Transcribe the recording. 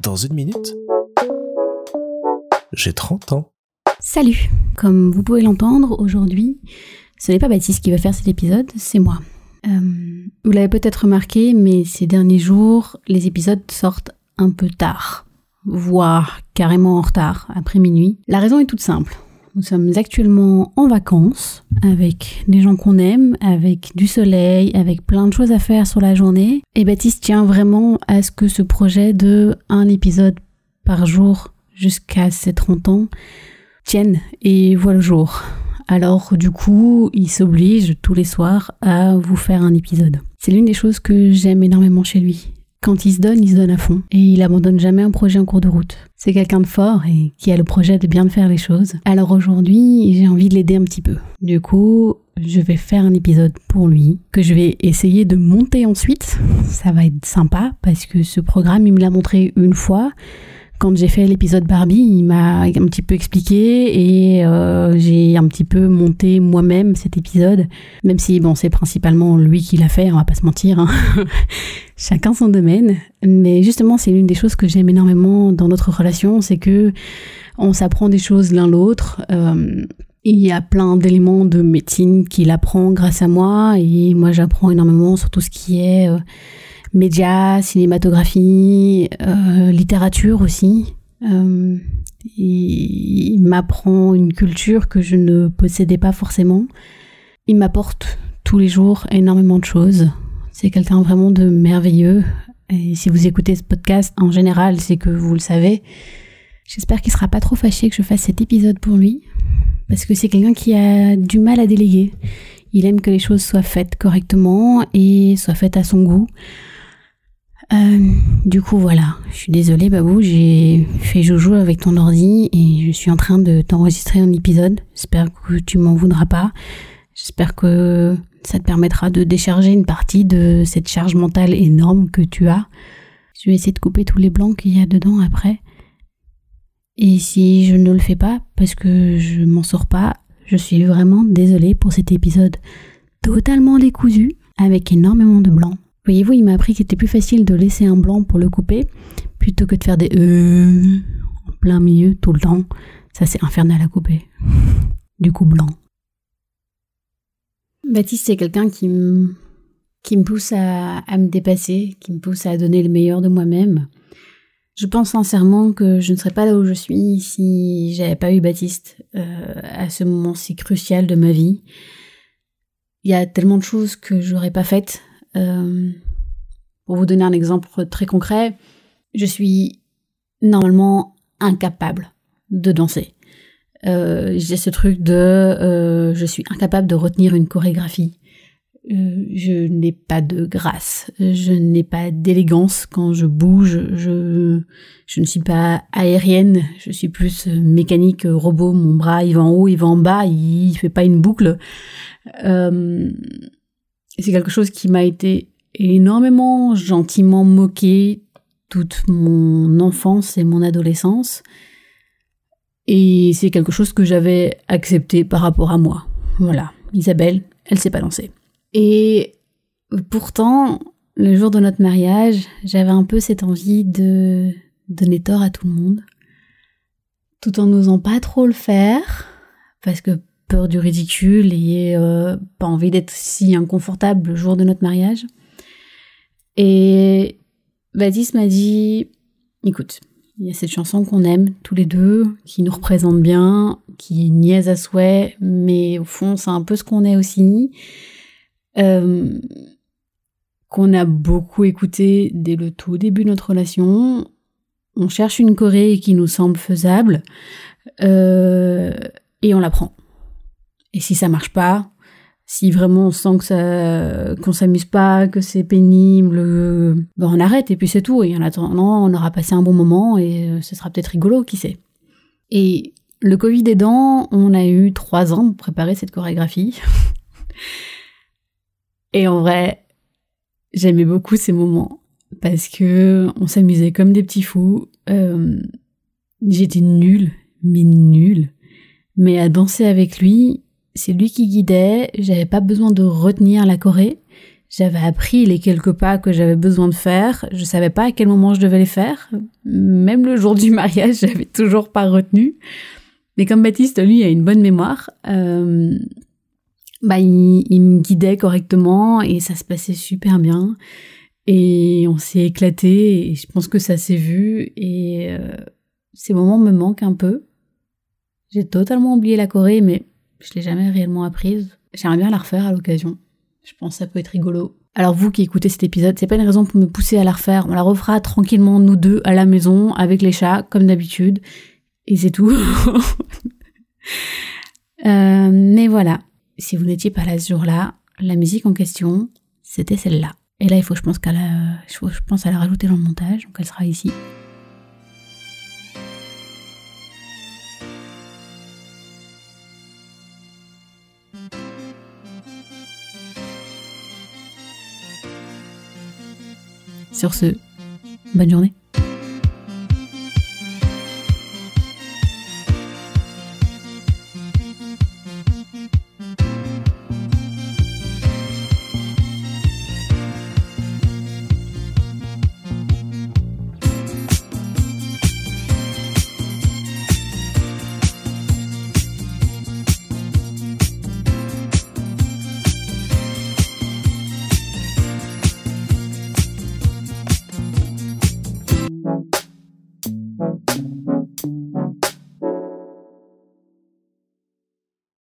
Dans une minute, j'ai 30 ans. Salut Comme vous pouvez l'entendre, aujourd'hui, ce n'est pas Baptiste qui va faire cet épisode, c'est moi. Euh, vous l'avez peut-être remarqué, mais ces derniers jours, les épisodes sortent un peu tard, voire carrément en retard, après minuit. La raison est toute simple. Nous sommes actuellement en vacances avec des gens qu'on aime, avec du soleil, avec plein de choses à faire sur la journée. Et Baptiste tient vraiment à ce que ce projet de un épisode par jour jusqu'à ses 30 ans tienne et voit le jour. Alors du coup, il s'oblige tous les soirs à vous faire un épisode. C'est l'une des choses que j'aime énormément chez lui. Quand il se donne, il se donne à fond. Et il abandonne jamais un projet en cours de route. C'est quelqu'un de fort et qui a le projet de bien faire les choses. Alors aujourd'hui, j'ai envie de l'aider un petit peu. Du coup, je vais faire un épisode pour lui, que je vais essayer de monter ensuite. Ça va être sympa parce que ce programme, il me l'a montré une fois quand j'ai fait l'épisode Barbie, il m'a un petit peu expliqué et euh, j'ai un petit peu monté moi-même cet épisode, même si bon c'est principalement lui qui l'a fait, on va pas se mentir, hein. chacun son domaine. Mais justement c'est l'une des choses que j'aime énormément dans notre relation, c'est que on s'apprend des choses l'un l'autre. Euh, il y a plein d'éléments de médecine qu'il apprend grâce à moi et moi j'apprends énormément sur tout ce qui est euh, médias, cinématographie, euh, littérature aussi. Euh, il, m'apprend une culture que je ne possédais pas forcément. Il m'apporte tous les jours énormément de choses. C'est quelqu'un vraiment de merveilleux. Et si vous écoutez ce podcast en général, c'est que vous le savez. J'espère qu'il sera pas trop fâché que je fasse cet épisode pour lui. Parce que c'est quelqu'un qui a du mal à déléguer. Il aime que les choses soient faites correctement et soient faites à son goût. Euh, du coup, voilà. Je suis désolée, Babou. J'ai fait joujou avec ton ordi et je suis en train de t'enregistrer un épisode. J'espère que tu m'en voudras pas. J'espère que ça te permettra de décharger une partie de cette charge mentale énorme que tu as. Je vais essayer de couper tous les blancs qu'il y a dedans après. Et si je ne le fais pas, parce que je m'en sors pas, je suis vraiment désolée pour cet épisode totalement décousu, avec énormément de blanc. Voyez-vous, il m'a appris qu'il était plus facile de laisser un blanc pour le couper plutôt que de faire des euh en plein milieu tout le temps. Ça, c'est infernal à couper. Du coup, blanc. Baptiste, c'est quelqu'un qui me, qui me pousse à, me dépasser, qui me pousse à donner le meilleur de moi-même. Je pense sincèrement que je ne serais pas là où je suis si j'avais pas eu Baptiste euh, à ce moment si crucial de ma vie. Il y a tellement de choses que j'aurais pas faites euh, pour vous donner un exemple très concret, je suis normalement incapable de danser. Euh, j'ai ce truc de je suis incapable de retenir une chorégraphie. Je n'ai pas de grâce, je n'ai pas d'élégance quand je bouge, je, ne suis pas aérienne, je suis plus mécanique, robot, mon bras il va en haut, il va en bas, il, il fait pas une boucle. Euh, c'est quelque chose qui m'a été énormément gentiment moqué toute mon enfance et mon adolescence. Et c'est quelque chose que j'avais accepté par rapport à moi. Voilà, Isabelle, elle sait pas danser. Et pourtant, le jour de notre mariage, j'avais un peu cette envie de donner tort à tout le monde, tout en n'osant pas trop le faire, parce que peur du ridicule et euh, pas envie d'être si inconfortable le jour de notre mariage. Et Baptiste m'a dit, écoute, il y a cette chanson qu'on aime tous les deux, qui nous représente bien, qui est niaise à souhait, mais au fond c'est un peu ce qu'on est aussi, euh, qu'on a beaucoup écouté dès le tout début de notre relation. On cherche une Corée qui nous semble faisable euh, et on la prend. Et si ça marche pas, si vraiment on sent que ça, qu'on s'amuse pas, que c'est pénible, ben on arrête et puis c'est tout. Et en attendant, on aura passé un bon moment et euh, ce sera peut-être rigolo, qui sait. Et le Covid aidant, on a eu trois ans pour préparer cette chorégraphie. et en vrai, j'aimais beaucoup ces moments parce que on s'amusait comme des petits fous. Euh, j'étais nulle, mais nulle. Mais à danser avec lui, c'est lui qui guidait, j'avais pas besoin de retenir la Corée, J'avais appris les quelques pas que j'avais besoin de faire. Je savais pas à quel moment je devais les faire. Même le jour du mariage, j'avais toujours pas retenu. Mais comme Baptiste, lui, a une bonne mémoire, euh, bah, il, il, me guidait correctement et ça se passait super bien. Et on s'est éclaté et je pense que ça s'est vu et euh, ces moments me manquent un peu. J'ai totalement oublié la Corée, mais je l'ai jamais réellement apprise. J'aimerais bien la refaire à l'occasion. Je pense que ça peut être rigolo. Alors vous qui écoutez cet épisode, c'est pas une raison pour me pousser à la refaire. On la refera tranquillement nous deux à la maison avec les chats comme d'habitude et c'est tout. euh, mais voilà, si vous n'étiez pas là ce jour-là, la musique en question, c'était celle-là. Et là, il faut, je pense, qu'à la, je pense à la rajouter dans le montage, donc elle sera ici. Sur ce, bonne journée.